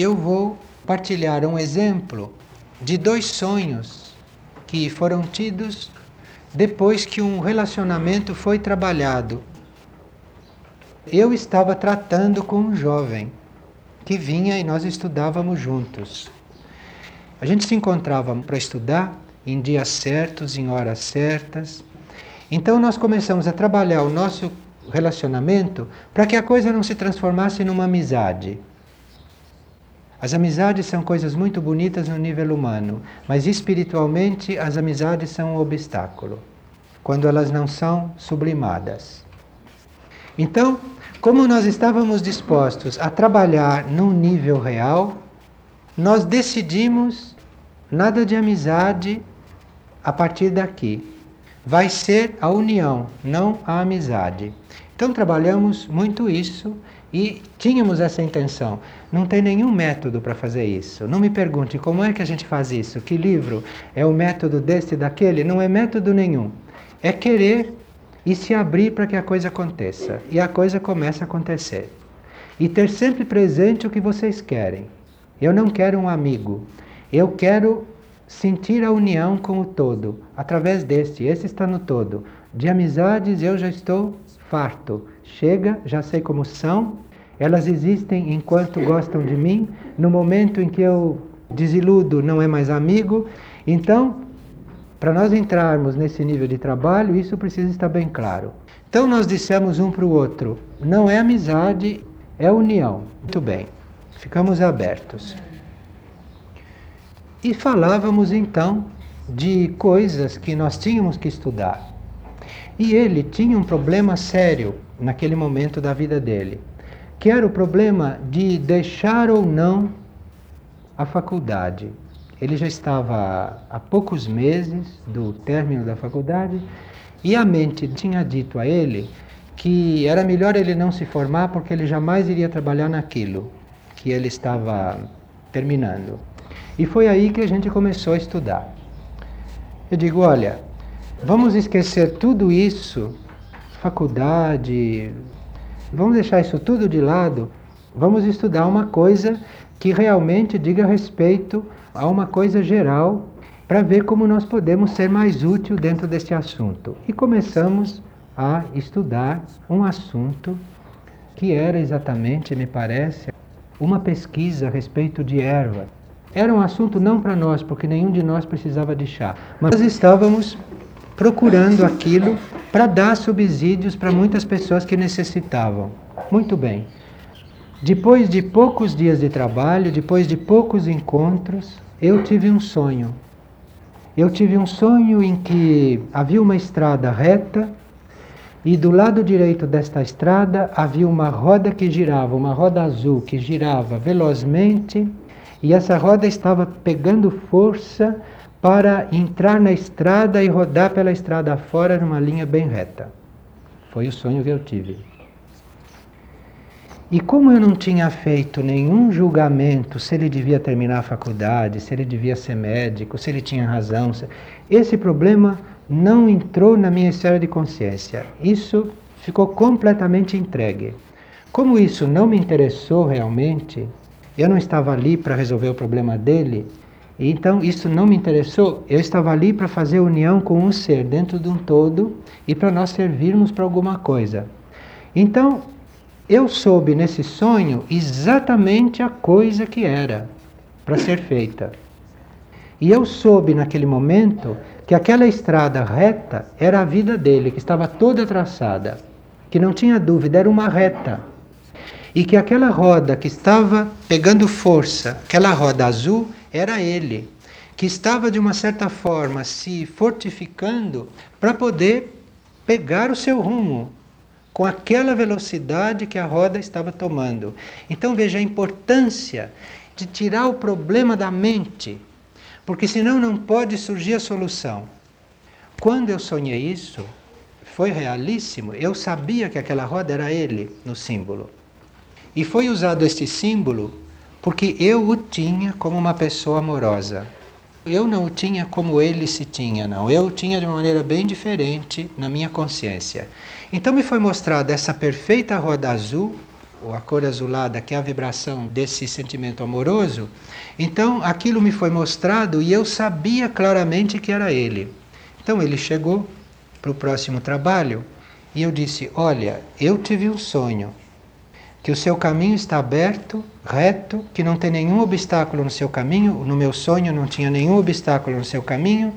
eu vou partilhar um exemplo de dois sonhos que foram tidos depois que um relacionamento foi trabalhado. Eu estava tratando com um jovem que vinha e nós estudávamos juntos. A gente se encontrava para estudar em dias certos, em horas certas. Então nós começamos a trabalhar o nosso relacionamento para que a coisa não se transformasse numa amizade. As amizades são coisas muito bonitas no nível humano, mas espiritualmente as amizades são um obstáculo, quando elas não são sublimadas. Então, como nós estávamos dispostos a trabalhar num nível real, nós decidimos nada de amizade a partir daqui. Vai ser a união, não a amizade. Então trabalhamos muito isso e tínhamos essa intenção. Não tem nenhum método para fazer isso. Não me pergunte como é que a gente faz isso, que livro é o método deste daquele. Não é método nenhum. É querer e se abrir para que a coisa aconteça. E a coisa começa a acontecer. E ter sempre presente o que vocês querem. Eu não quero um amigo. Eu quero sentir a união com o todo, através deste. Esse está no todo. De amizades eu já estou farto. Chega, já sei como são, elas existem enquanto gostam de mim, no momento em que eu desiludo, não é mais amigo. Então, para nós entrarmos nesse nível de trabalho, isso precisa estar bem claro. Então, nós dissemos um para o outro: não é amizade, é união. Muito bem, ficamos abertos. E falávamos então de coisas que nós tínhamos que estudar. E ele tinha um problema sério naquele momento da vida dele, que era o problema de deixar ou não a faculdade. Ele já estava há poucos meses do término da faculdade e a mente tinha dito a ele que era melhor ele não se formar porque ele jamais iria trabalhar naquilo que ele estava terminando. E foi aí que a gente começou a estudar. Eu digo, olha, Vamos esquecer tudo isso, faculdade, vamos deixar isso tudo de lado. Vamos estudar uma coisa que realmente diga respeito a uma coisa geral para ver como nós podemos ser mais útil dentro deste assunto. E começamos a estudar um assunto que era exatamente, me parece, uma pesquisa a respeito de erva. Era um assunto não para nós, porque nenhum de nós precisava de chá, mas nós estávamos procurando aquilo para dar subsídios para muitas pessoas que necessitavam. Muito bem. Depois de poucos dias de trabalho, depois de poucos encontros, eu tive um sonho. Eu tive um sonho em que havia uma estrada reta e do lado direito desta estrada havia uma roda que girava, uma roda azul que girava velozmente, e essa roda estava pegando força para entrar na estrada e rodar pela estrada fora numa linha bem reta. Foi o sonho que eu tive. E como eu não tinha feito nenhum julgamento se ele devia terminar a faculdade, se ele devia ser médico, se ele tinha razão, esse problema não entrou na minha esfera de consciência. Isso ficou completamente entregue. Como isso não me interessou realmente, eu não estava ali para resolver o problema dele, então isso não me interessou. Eu estava ali para fazer união com um ser dentro de um todo e para nós servirmos para alguma coisa. Então eu soube nesse sonho exatamente a coisa que era para ser feita. E eu soube naquele momento que aquela estrada reta era a vida dele, que estava toda traçada, que não tinha dúvida, era uma reta. E que aquela roda que estava pegando força, aquela roda azul, era ele, que estava de uma certa forma se fortificando para poder pegar o seu rumo com aquela velocidade que a roda estava tomando. Então veja a importância de tirar o problema da mente, porque senão não pode surgir a solução. Quando eu sonhei isso, foi realíssimo. Eu sabia que aquela roda era ele no símbolo. E foi usado este símbolo porque eu o tinha como uma pessoa amorosa. Eu não o tinha como ele se tinha, não. Eu o tinha de uma maneira bem diferente na minha consciência. Então me foi mostrada essa perfeita roda azul ou a cor azulada, que é a vibração desse sentimento amoroso, então aquilo me foi mostrado e eu sabia claramente que era ele. Então ele chegou para o próximo trabalho e eu disse: Olha, eu tive um sonho, que o seu caminho está aberto, reto, que não tem nenhum obstáculo no seu caminho, no meu sonho não tinha nenhum obstáculo no seu caminho,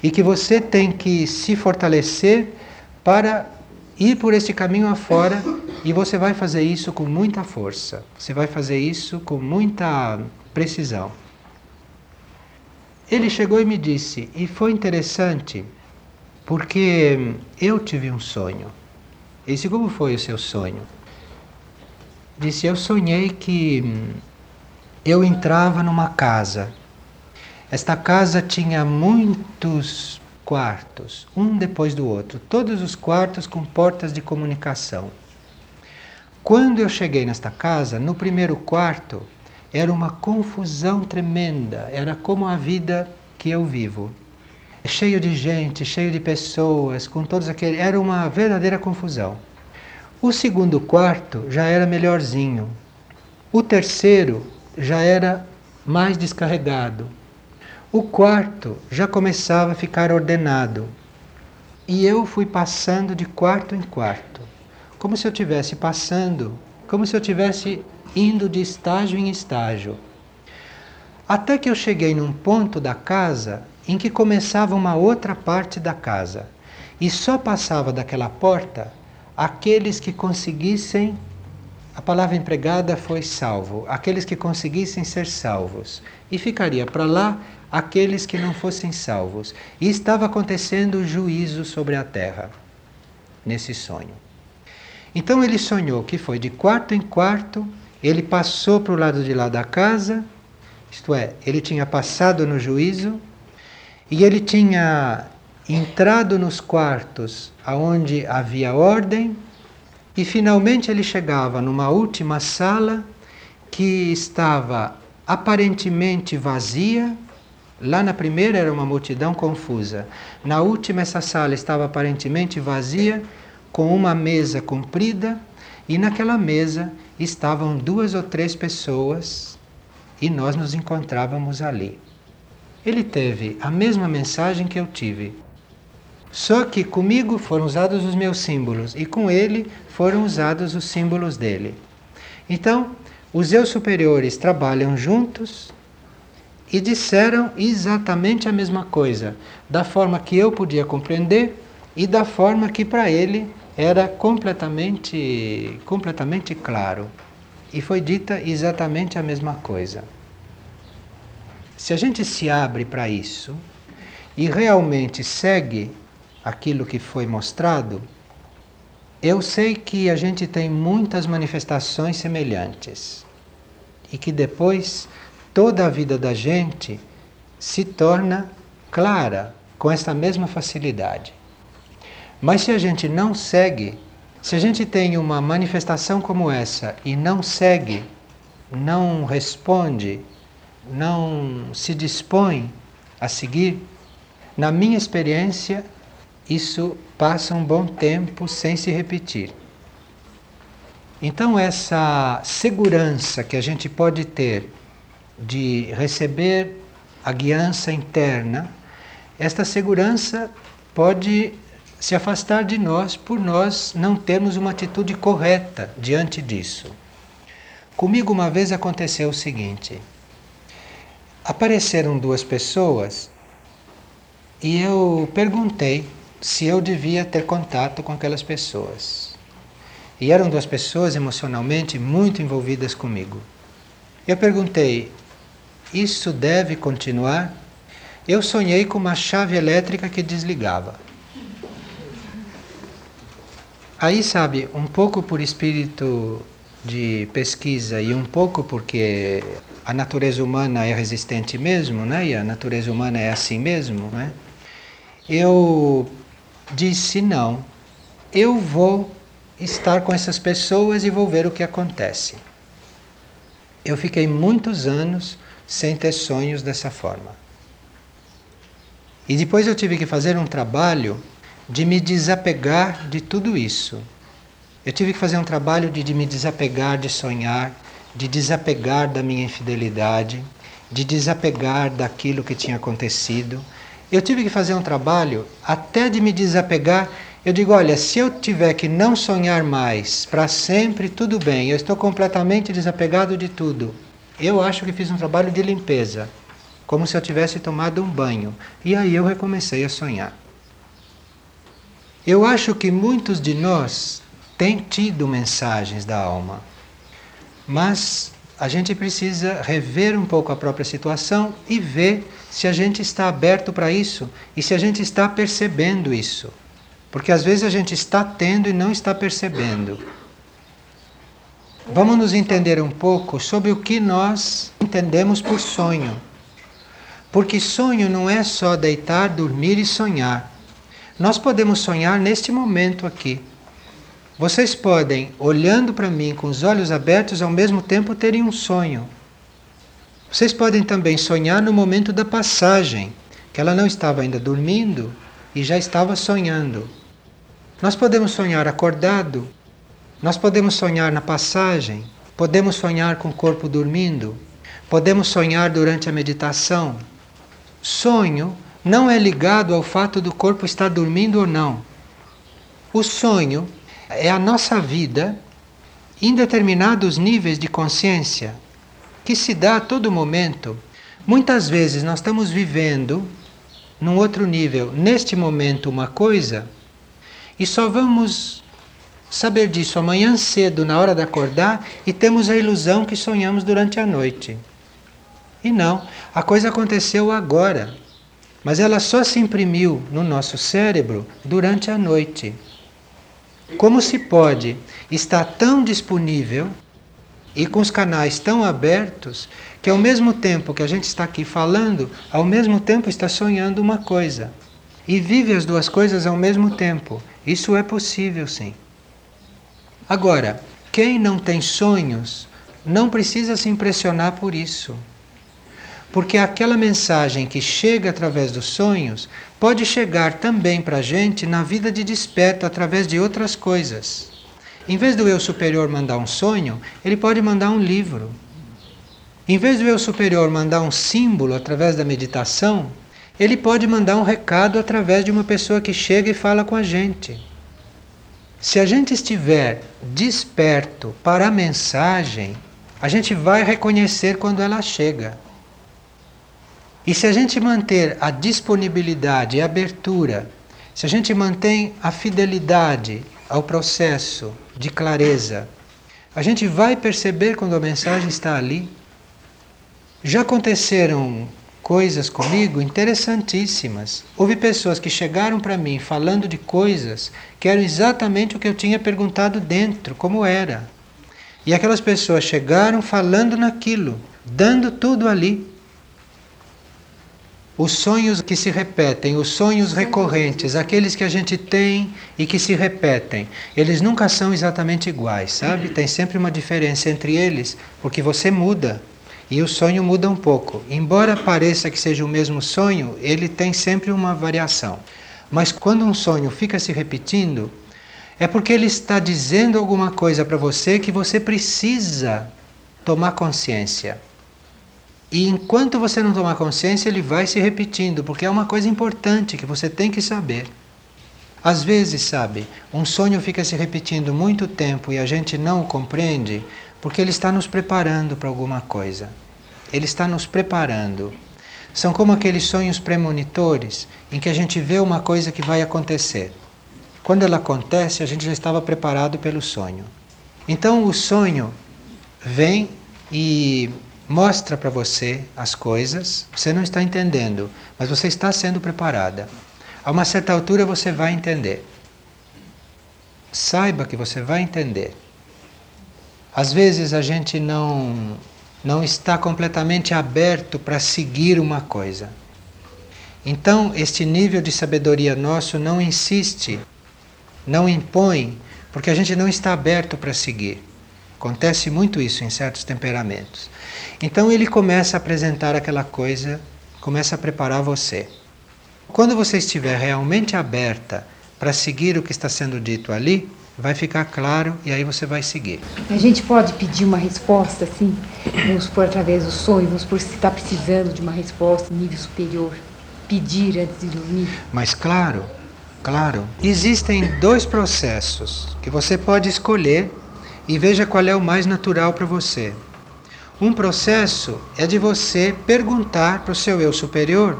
e que você tem que se fortalecer para ir por esse caminho afora e você vai fazer isso com muita força. Você vai fazer isso com muita precisão. Ele chegou e me disse, e foi interessante, porque eu tive um sonho. E disse, como foi o seu sonho? Disse, eu sonhei que eu entrava numa casa. Esta casa tinha muitos quartos, um depois do outro, todos os quartos com portas de comunicação. Quando eu cheguei nesta casa, no primeiro quarto, era uma confusão tremenda, era como a vida que eu vivo. Cheio de gente, cheio de pessoas, com todos aqueles. Era uma verdadeira confusão. O segundo quarto já era melhorzinho. O terceiro já era mais descarregado. O quarto já começava a ficar ordenado. E eu fui passando de quarto em quarto, como se eu tivesse passando, como se eu tivesse indo de estágio em estágio. Até que eu cheguei num ponto da casa em que começava uma outra parte da casa. E só passava daquela porta aqueles que conseguissem a palavra empregada foi salvo, aqueles que conseguissem ser salvos. E ficaria para lá aqueles que não fossem salvos. E estava acontecendo o juízo sobre a terra, nesse sonho. Então ele sonhou que foi de quarto em quarto, ele passou para o lado de lá da casa, isto é, ele tinha passado no juízo, e ele tinha entrado nos quartos aonde havia ordem, e finalmente ele chegava numa última sala que estava aparentemente vazia. Lá na primeira era uma multidão confusa. Na última, essa sala estava aparentemente vazia, com uma mesa comprida, e naquela mesa estavam duas ou três pessoas, e nós nos encontrávamos ali. Ele teve a mesma mensagem que eu tive. Só que comigo foram usados os meus símbolos e com ele foram usados os símbolos dele. Então, os eu superiores trabalham juntos e disseram exatamente a mesma coisa, da forma que eu podia compreender e da forma que para ele era completamente completamente claro. E foi dita exatamente a mesma coisa. Se a gente se abre para isso e realmente segue aquilo que foi mostrado, eu sei que a gente tem muitas manifestações semelhantes e que depois toda a vida da gente se torna clara com essa mesma facilidade. Mas se a gente não segue, se a gente tem uma manifestação como essa e não segue, não responde, não se dispõe a seguir, na minha experiência, isso passa um bom tempo sem se repetir. Então, essa segurança que a gente pode ter de receber a guiança interna, esta segurança pode se afastar de nós por nós não termos uma atitude correta diante disso. Comigo uma vez aconteceu o seguinte: apareceram duas pessoas e eu perguntei se eu devia ter contato com aquelas pessoas. E eram duas pessoas emocionalmente muito envolvidas comigo. Eu perguntei: isso deve continuar? Eu sonhei com uma chave elétrica que desligava. Aí, sabe, um pouco por espírito de pesquisa e um pouco porque a natureza humana é resistente mesmo, né? E a natureza humana é assim mesmo, né? Eu disse: não, eu vou estar com essas pessoas e vou ver o que acontece. Eu fiquei muitos anos sem ter sonhos dessa forma. E depois eu tive que fazer um trabalho de me desapegar de tudo isso. Eu tive que fazer um trabalho de, de me desapegar de sonhar, de desapegar da minha infidelidade, de desapegar daquilo que tinha acontecido. Eu tive que fazer um trabalho até de me desapegar. Eu digo, olha, se eu tiver que não sonhar mais para sempre, tudo bem, eu estou completamente desapegado de tudo. Eu acho que fiz um trabalho de limpeza, como se eu tivesse tomado um banho. E aí eu recomecei a sonhar. Eu acho que muitos de nós têm tido mensagens da alma, mas a gente precisa rever um pouco a própria situação e ver se a gente está aberto para isso e se a gente está percebendo isso. Porque às vezes a gente está tendo e não está percebendo. Vamos nos entender um pouco sobre o que nós entendemos por sonho. Porque sonho não é só deitar, dormir e sonhar. Nós podemos sonhar neste momento aqui. Vocês podem, olhando para mim com os olhos abertos, ao mesmo tempo terem um sonho. Vocês podem também sonhar no momento da passagem, que ela não estava ainda dormindo e já estava sonhando. Nós podemos sonhar acordado, nós podemos sonhar na passagem, podemos sonhar com o corpo dormindo, podemos sonhar durante a meditação. Sonho não é ligado ao fato do corpo estar dormindo ou não. O sonho é a nossa vida em determinados níveis de consciência que se dá a todo momento. Muitas vezes nós estamos vivendo num outro nível, neste momento, uma coisa, e só vamos saber disso amanhã cedo, na hora de acordar, e temos a ilusão que sonhamos durante a noite. E não, a coisa aconteceu agora, mas ela só se imprimiu no nosso cérebro durante a noite. Como se pode estar tão disponível e com os canais tão abertos que ao mesmo tempo que a gente está aqui falando, ao mesmo tempo está sonhando uma coisa. E vive as duas coisas ao mesmo tempo. Isso é possível, sim. Agora, quem não tem sonhos não precisa se impressionar por isso. Porque aquela mensagem que chega através dos sonhos pode chegar também para a gente na vida de desperto através de outras coisas. Em vez do eu superior mandar um sonho, ele pode mandar um livro. Em vez do eu superior mandar um símbolo através da meditação, ele pode mandar um recado através de uma pessoa que chega e fala com a gente. Se a gente estiver desperto para a mensagem, a gente vai reconhecer quando ela chega. E se a gente manter a disponibilidade e a abertura, se a gente mantém a fidelidade ao processo de clareza, a gente vai perceber quando a mensagem está ali. Já aconteceram coisas comigo interessantíssimas. Houve pessoas que chegaram para mim falando de coisas que eram exatamente o que eu tinha perguntado dentro, como era. E aquelas pessoas chegaram falando naquilo, dando tudo ali. Os sonhos que se repetem, os sonhos recorrentes, aqueles que a gente tem e que se repetem, eles nunca são exatamente iguais, sabe? Tem sempre uma diferença entre eles, porque você muda e o sonho muda um pouco. Embora pareça que seja o mesmo sonho, ele tem sempre uma variação. Mas quando um sonho fica se repetindo, é porque ele está dizendo alguma coisa para você que você precisa tomar consciência. E enquanto você não tomar consciência, ele vai se repetindo, porque é uma coisa importante que você tem que saber. Às vezes, sabe, um sonho fica se repetindo muito tempo e a gente não o compreende porque ele está nos preparando para alguma coisa. Ele está nos preparando. São como aqueles sonhos premonitores em que a gente vê uma coisa que vai acontecer. Quando ela acontece, a gente já estava preparado pelo sonho. Então o sonho vem e mostra para você as coisas, você não está entendendo, mas você está sendo preparada. A uma certa altura você vai entender. Saiba que você vai entender. Às vezes a gente não não está completamente aberto para seguir uma coisa. Então, este nível de sabedoria nosso não insiste, não impõe, porque a gente não está aberto para seguir. Acontece muito isso em certos temperamentos. Então ele começa a apresentar aquela coisa, começa a preparar você. Quando você estiver realmente aberta para seguir o que está sendo dito ali, vai ficar claro e aí você vai seguir. A gente pode pedir uma resposta, assim, vamos supor, através do sonho, vamos supor, se está precisando de uma resposta em nível superior, pedir antes de dormir. Mas claro, claro, existem dois processos que você pode escolher e veja qual é o mais natural para você. Um processo é de você perguntar para o seu eu superior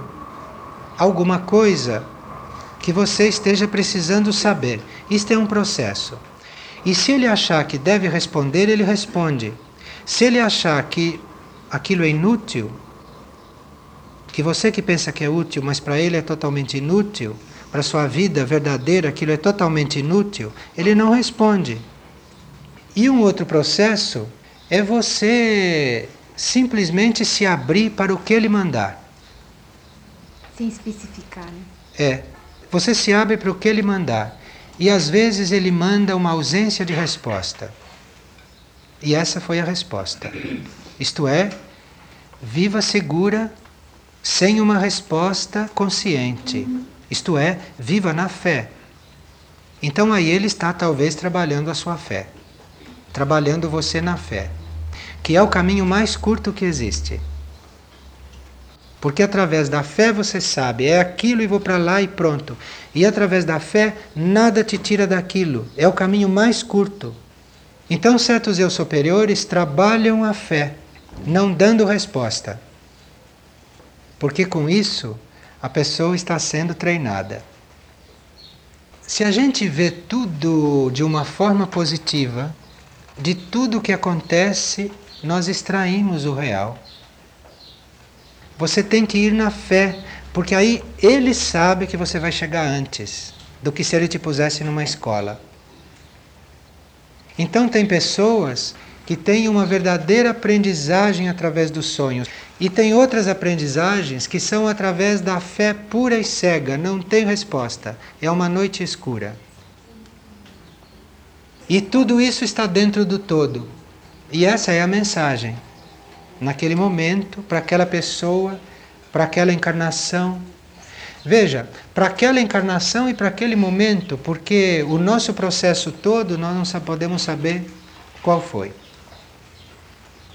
alguma coisa que você esteja precisando saber. Isto é um processo. E se ele achar que deve responder, ele responde. Se ele achar que aquilo é inútil, que você que pensa que é útil, mas para ele é totalmente inútil, para sua vida verdadeira aquilo é totalmente inútil, ele não responde. E um outro processo é você simplesmente se abrir para o que ele mandar. Sem especificar, né? É. Você se abre para o que ele mandar. E às vezes ele manda uma ausência de resposta. E essa foi a resposta. Isto é, viva segura sem uma resposta consciente. Isto é, viva na fé. Então aí ele está talvez trabalhando a sua fé. Trabalhando você na fé. Que é o caminho mais curto que existe. Porque através da fé você sabe, é aquilo e vou para lá e pronto. E através da fé, nada te tira daquilo. É o caminho mais curto. Então, certos eu superiores trabalham a fé, não dando resposta. Porque com isso, a pessoa está sendo treinada. Se a gente vê tudo de uma forma positiva, de tudo o que acontece, nós extraímos o real. Você tem que ir na fé, porque aí ele sabe que você vai chegar antes do que se ele te pusesse numa escola. Então, tem pessoas que têm uma verdadeira aprendizagem através dos sonhos. E tem outras aprendizagens que são através da fé pura e cega, não tem resposta. É uma noite escura. E tudo isso está dentro do todo. E essa é a mensagem naquele momento, para aquela pessoa, para aquela encarnação. Veja, para aquela encarnação e para aquele momento, porque o nosso processo todo nós não podemos saber qual foi.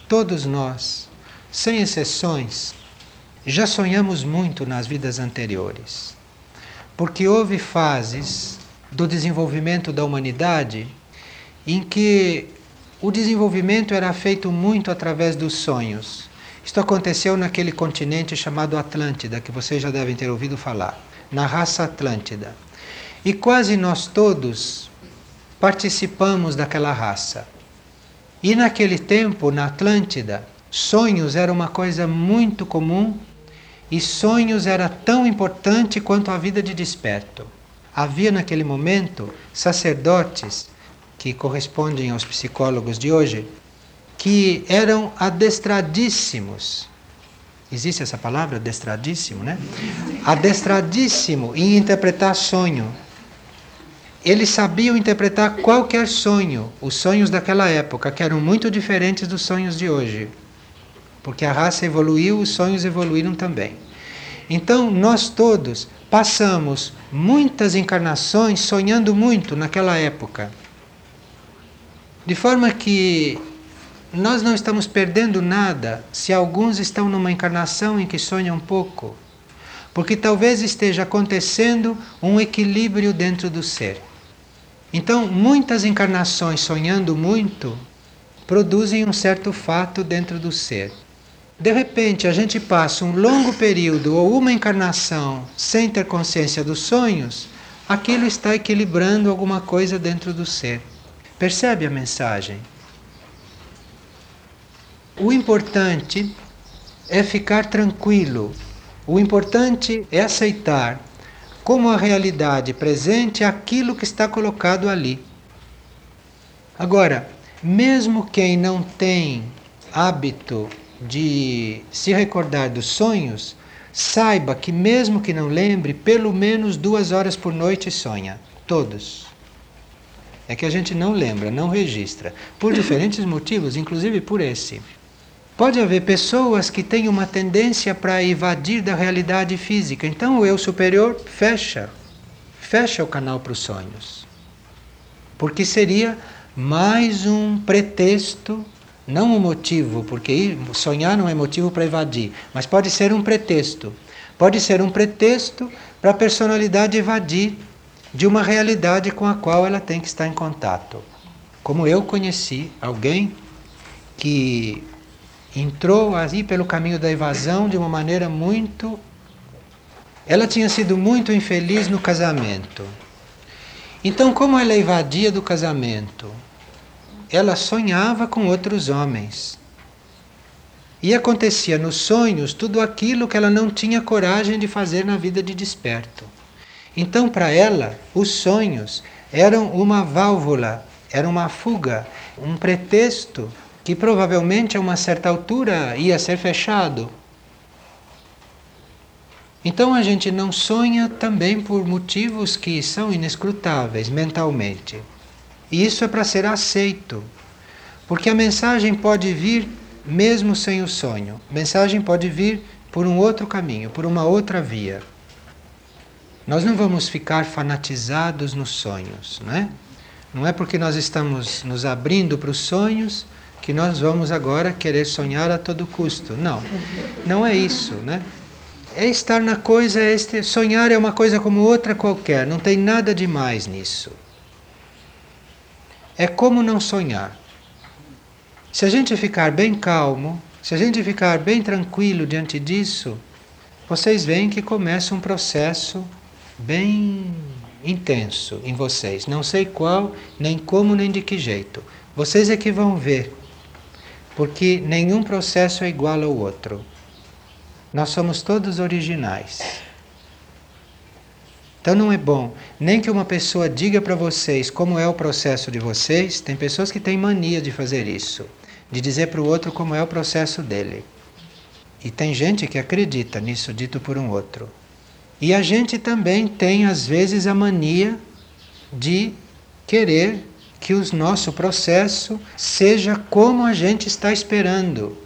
Todos nós, sem exceções, já sonhamos muito nas vidas anteriores. Porque houve fases do desenvolvimento da humanidade em que o desenvolvimento era feito muito através dos sonhos. Isto aconteceu naquele continente chamado Atlântida, que vocês já devem ter ouvido falar, na raça Atlântida. E quase nós todos participamos daquela raça. E naquele tempo, na Atlântida, sonhos era uma coisa muito comum e sonhos era tão importante quanto a vida de desperto. Havia naquele momento sacerdotes que correspondem aos psicólogos de hoje, que eram adestradíssimos. Existe essa palavra, adestradíssimo, né? Adestradíssimo em interpretar sonho. Eles sabiam interpretar qualquer sonho, os sonhos daquela época, que eram muito diferentes dos sonhos de hoje. Porque a raça evoluiu, os sonhos evoluíram também. Então, nós todos passamos muitas encarnações sonhando muito naquela época. De forma que nós não estamos perdendo nada se alguns estão numa encarnação em que sonham pouco, porque talvez esteja acontecendo um equilíbrio dentro do ser. Então, muitas encarnações sonhando muito produzem um certo fato dentro do ser. De repente, a gente passa um longo período ou uma encarnação sem ter consciência dos sonhos, aquilo está equilibrando alguma coisa dentro do ser. Percebe a mensagem? O importante é ficar tranquilo. O importante é aceitar como a realidade presente aquilo que está colocado ali. Agora, mesmo quem não tem hábito de se recordar dos sonhos, saiba que, mesmo que não lembre, pelo menos duas horas por noite sonha. Todos. É que a gente não lembra, não registra, por diferentes motivos, inclusive por esse. Pode haver pessoas que têm uma tendência para evadir da realidade física, então o eu superior fecha, fecha o canal para os sonhos. porque seria mais um pretexto, não um motivo, porque sonhar não é motivo para evadir, mas pode ser um pretexto. Pode ser um pretexto para a personalidade evadir de uma realidade com a qual ela tem que estar em contato. Como eu conheci alguém que entrou aí pelo caminho da evasão de uma maneira muito. Ela tinha sido muito infeliz no casamento. Então, como ela evadia do casamento? Ela sonhava com outros homens. E acontecia nos sonhos tudo aquilo que ela não tinha coragem de fazer na vida de desperto. Então, para ela, os sonhos eram uma válvula, eram uma fuga, um pretexto que provavelmente a uma certa altura ia ser fechado. Então a gente não sonha também por motivos que são inescrutáveis mentalmente. E isso é para ser aceito, porque a mensagem pode vir mesmo sem o sonho. A mensagem pode vir por um outro caminho, por uma outra via. Nós não vamos ficar fanatizados nos sonhos, não é? Não é porque nós estamos nos abrindo para os sonhos que nós vamos agora querer sonhar a todo custo. Não, não é isso, né? É estar na coisa, é este, sonhar é uma coisa como outra qualquer, não tem nada de mais nisso. É como não sonhar. Se a gente ficar bem calmo, se a gente ficar bem tranquilo diante disso, vocês veem que começa um processo bem intenso em vocês. Não sei qual, nem como, nem de que jeito. Vocês é que vão ver porque nenhum processo é igual ao outro. Nós somos todos originais. Então não é bom nem que uma pessoa diga para vocês como é o processo de vocês. Tem pessoas que têm mania de fazer isso, de dizer para o outro como é o processo dele. E tem gente que acredita nisso dito por um outro. E a gente também tem às vezes a mania de querer que o nosso processo seja como a gente está esperando.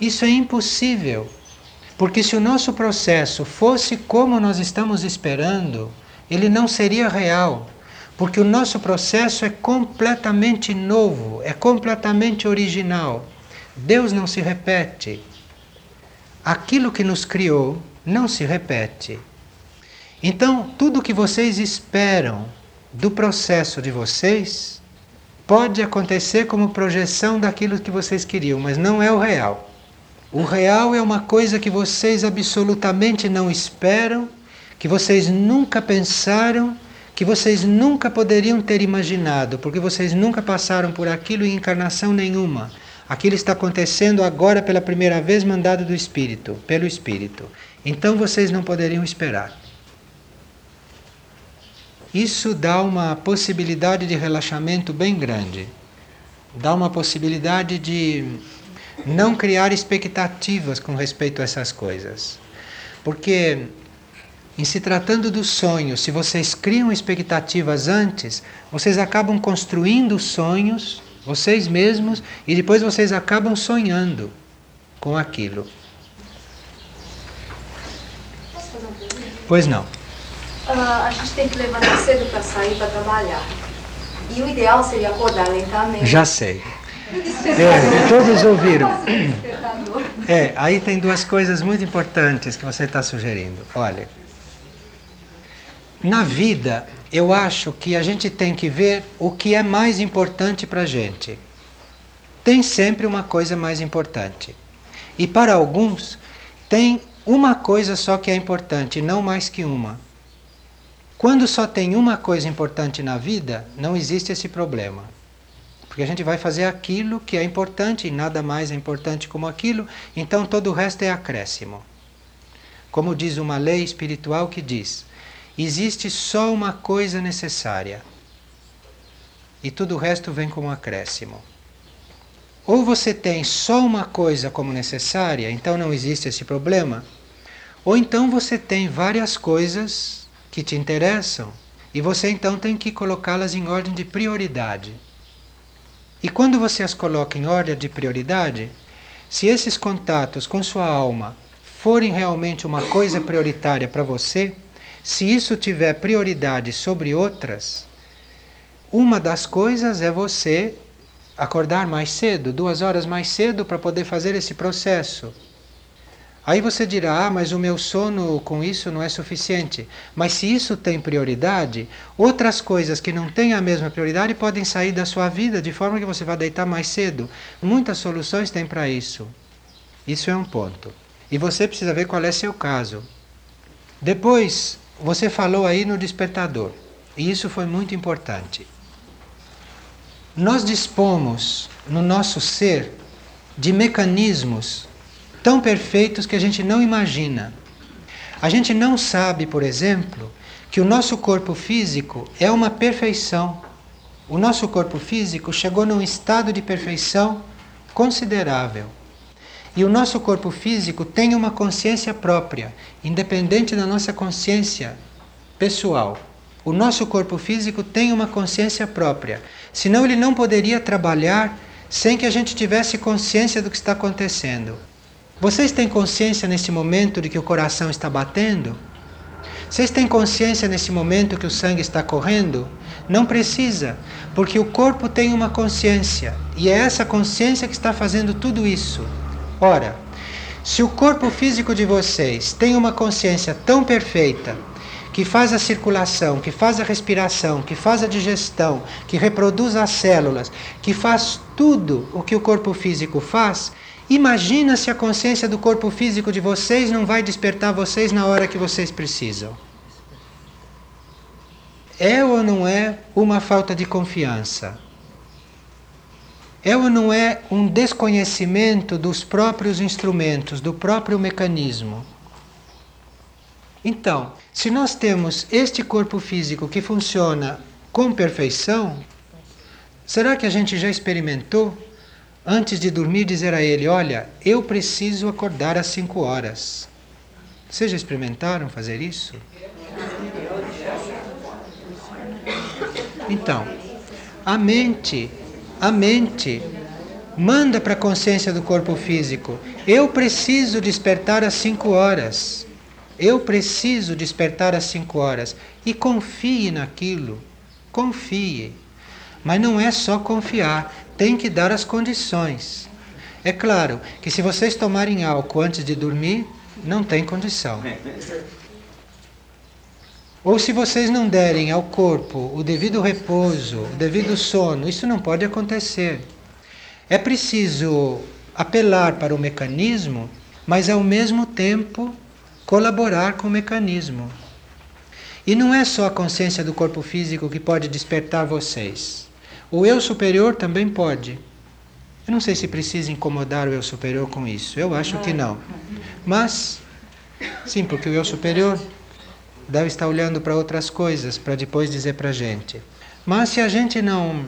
Isso é impossível. Porque se o nosso processo fosse como nós estamos esperando, ele não seria real. Porque o nosso processo é completamente novo, é completamente original. Deus não se repete. Aquilo que nos criou não se repete. Então, tudo que vocês esperam do processo de vocês pode acontecer como projeção daquilo que vocês queriam, mas não é o real. O real é uma coisa que vocês absolutamente não esperam, que vocês nunca pensaram, que vocês nunca poderiam ter imaginado, porque vocês nunca passaram por aquilo em encarnação nenhuma. Aquilo está acontecendo agora pela primeira vez mandado do Espírito, pelo Espírito. Então vocês não poderiam esperar. Isso dá uma possibilidade de relaxamento bem grande. Dá uma possibilidade de não criar expectativas com respeito a essas coisas. Porque, em se tratando dos sonhos, se vocês criam expectativas antes, vocês acabam construindo sonhos, vocês mesmos, e depois vocês acabam sonhando com aquilo. Pois não uh, a gente tem que levantar cedo para sair para trabalhar. E o ideal seria acordar lentamente. Já sei. É, todos ouviram. É, aí tem duas coisas muito importantes que você está sugerindo. Olha, na vida, eu acho que a gente tem que ver o que é mais importante para a gente. Tem sempre uma coisa mais importante. E para alguns, tem uma coisa só que é importante, não mais que uma. Quando só tem uma coisa importante na vida, não existe esse problema. Porque a gente vai fazer aquilo que é importante e nada mais é importante como aquilo, então todo o resto é acréscimo. Como diz uma lei espiritual que diz: existe só uma coisa necessária e tudo o resto vem como acréscimo. Ou você tem só uma coisa como necessária, então não existe esse problema, ou então você tem várias coisas que te interessam e você então tem que colocá-las em ordem de prioridade. E quando você as coloca em ordem de prioridade, se esses contatos com sua alma forem realmente uma coisa prioritária para você, se isso tiver prioridade sobre outras, Uma das coisas é você acordar mais cedo, duas horas mais cedo, para poder fazer esse processo. Aí você dirá, ah, mas o meu sono com isso não é suficiente. Mas se isso tem prioridade, outras coisas que não têm a mesma prioridade podem sair da sua vida de forma que você vai deitar mais cedo. Muitas soluções tem para isso. Isso é um ponto. E você precisa ver qual é seu caso. Depois, você falou aí no despertador, e isso foi muito importante. Nós dispomos no nosso ser de mecanismos tão perfeitos que a gente não imagina. A gente não sabe, por exemplo, que o nosso corpo físico é uma perfeição. O nosso corpo físico chegou num estado de perfeição considerável. E o nosso corpo físico tem uma consciência própria, independente da nossa consciência pessoal. O nosso corpo físico tem uma consciência própria, senão ele não poderia trabalhar sem que a gente tivesse consciência do que está acontecendo. Vocês têm consciência nesse momento de que o coração está batendo? Vocês têm consciência nesse momento que o sangue está correndo? Não precisa, porque o corpo tem uma consciência e é essa consciência que está fazendo tudo isso. Ora, se o corpo físico de vocês tem uma consciência tão perfeita que faz a circulação, que faz a respiração, que faz a digestão, que reproduz as células, que faz tudo o que o corpo físico faz, Imagina se a consciência do corpo físico de vocês não vai despertar vocês na hora que vocês precisam. É ou não é uma falta de confiança? É ou não é um desconhecimento dos próprios instrumentos, do próprio mecanismo? Então, se nós temos este corpo físico que funciona com perfeição, será que a gente já experimentou antes de dormir, dizer a ele: Olha, eu preciso acordar às 5 horas. Vocês já experimentaram fazer isso? Então, a mente, a mente manda para a consciência do corpo físico: Eu preciso despertar às 5 horas. Eu preciso despertar às 5 horas. E confie naquilo. Confie. Mas não é só confiar, tem que dar as condições. É claro que se vocês tomarem álcool antes de dormir, não tem condição. Ou se vocês não derem ao corpo o devido repouso, o devido sono, isso não pode acontecer. É preciso apelar para o mecanismo, mas ao mesmo tempo colaborar com o mecanismo. E não é só a consciência do corpo físico que pode despertar vocês. O eu superior também pode. Eu não sei se precisa incomodar o eu superior com isso. Eu acho que não. Mas, sim, porque o eu superior deve estar olhando para outras coisas para depois dizer para a gente. Mas se a gente não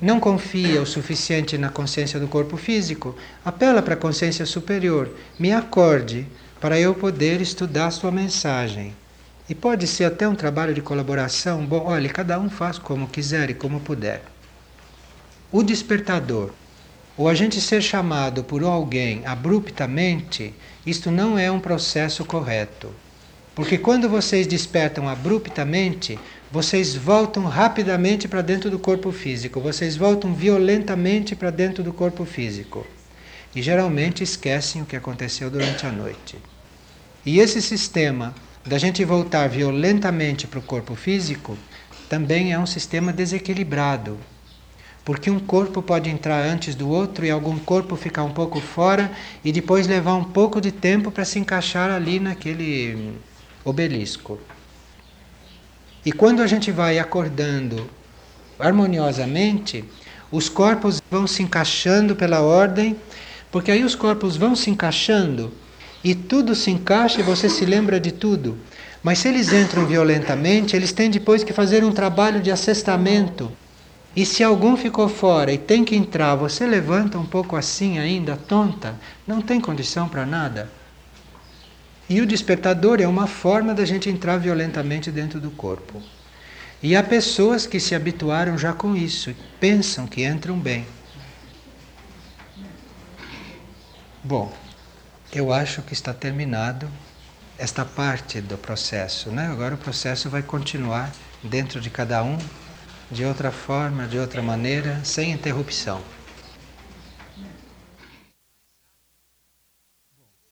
não confia o suficiente na consciência do corpo físico, apela para a consciência superior. Me acorde para eu poder estudar a sua mensagem. E pode ser até um trabalho de colaboração. Bom, olha, cada um faz como quiser e como puder. O despertador, ou a gente ser chamado por alguém abruptamente, isto não é um processo correto. Porque quando vocês despertam abruptamente, vocês voltam rapidamente para dentro do corpo físico, vocês voltam violentamente para dentro do corpo físico. E geralmente esquecem o que aconteceu durante a noite. E esse sistema da gente voltar violentamente para o corpo físico também é um sistema desequilibrado, porque um corpo pode entrar antes do outro e algum corpo ficar um pouco fora e depois levar um pouco de tempo para se encaixar ali naquele obelisco. E quando a gente vai acordando harmoniosamente, os corpos vão se encaixando pela ordem, porque aí os corpos vão se encaixando e tudo se encaixa e você se lembra de tudo. Mas se eles entram violentamente, eles têm depois que fazer um trabalho de assestamento e se algum ficou fora e tem que entrar, você levanta um pouco assim ainda, tonta, não tem condição para nada. E o despertador é uma forma da gente entrar violentamente dentro do corpo. E há pessoas que se habituaram já com isso, pensam que entram bem. Bom, eu acho que está terminado esta parte do processo, né? Agora o processo vai continuar dentro de cada um de outra forma, de outra maneira, sem interrupção.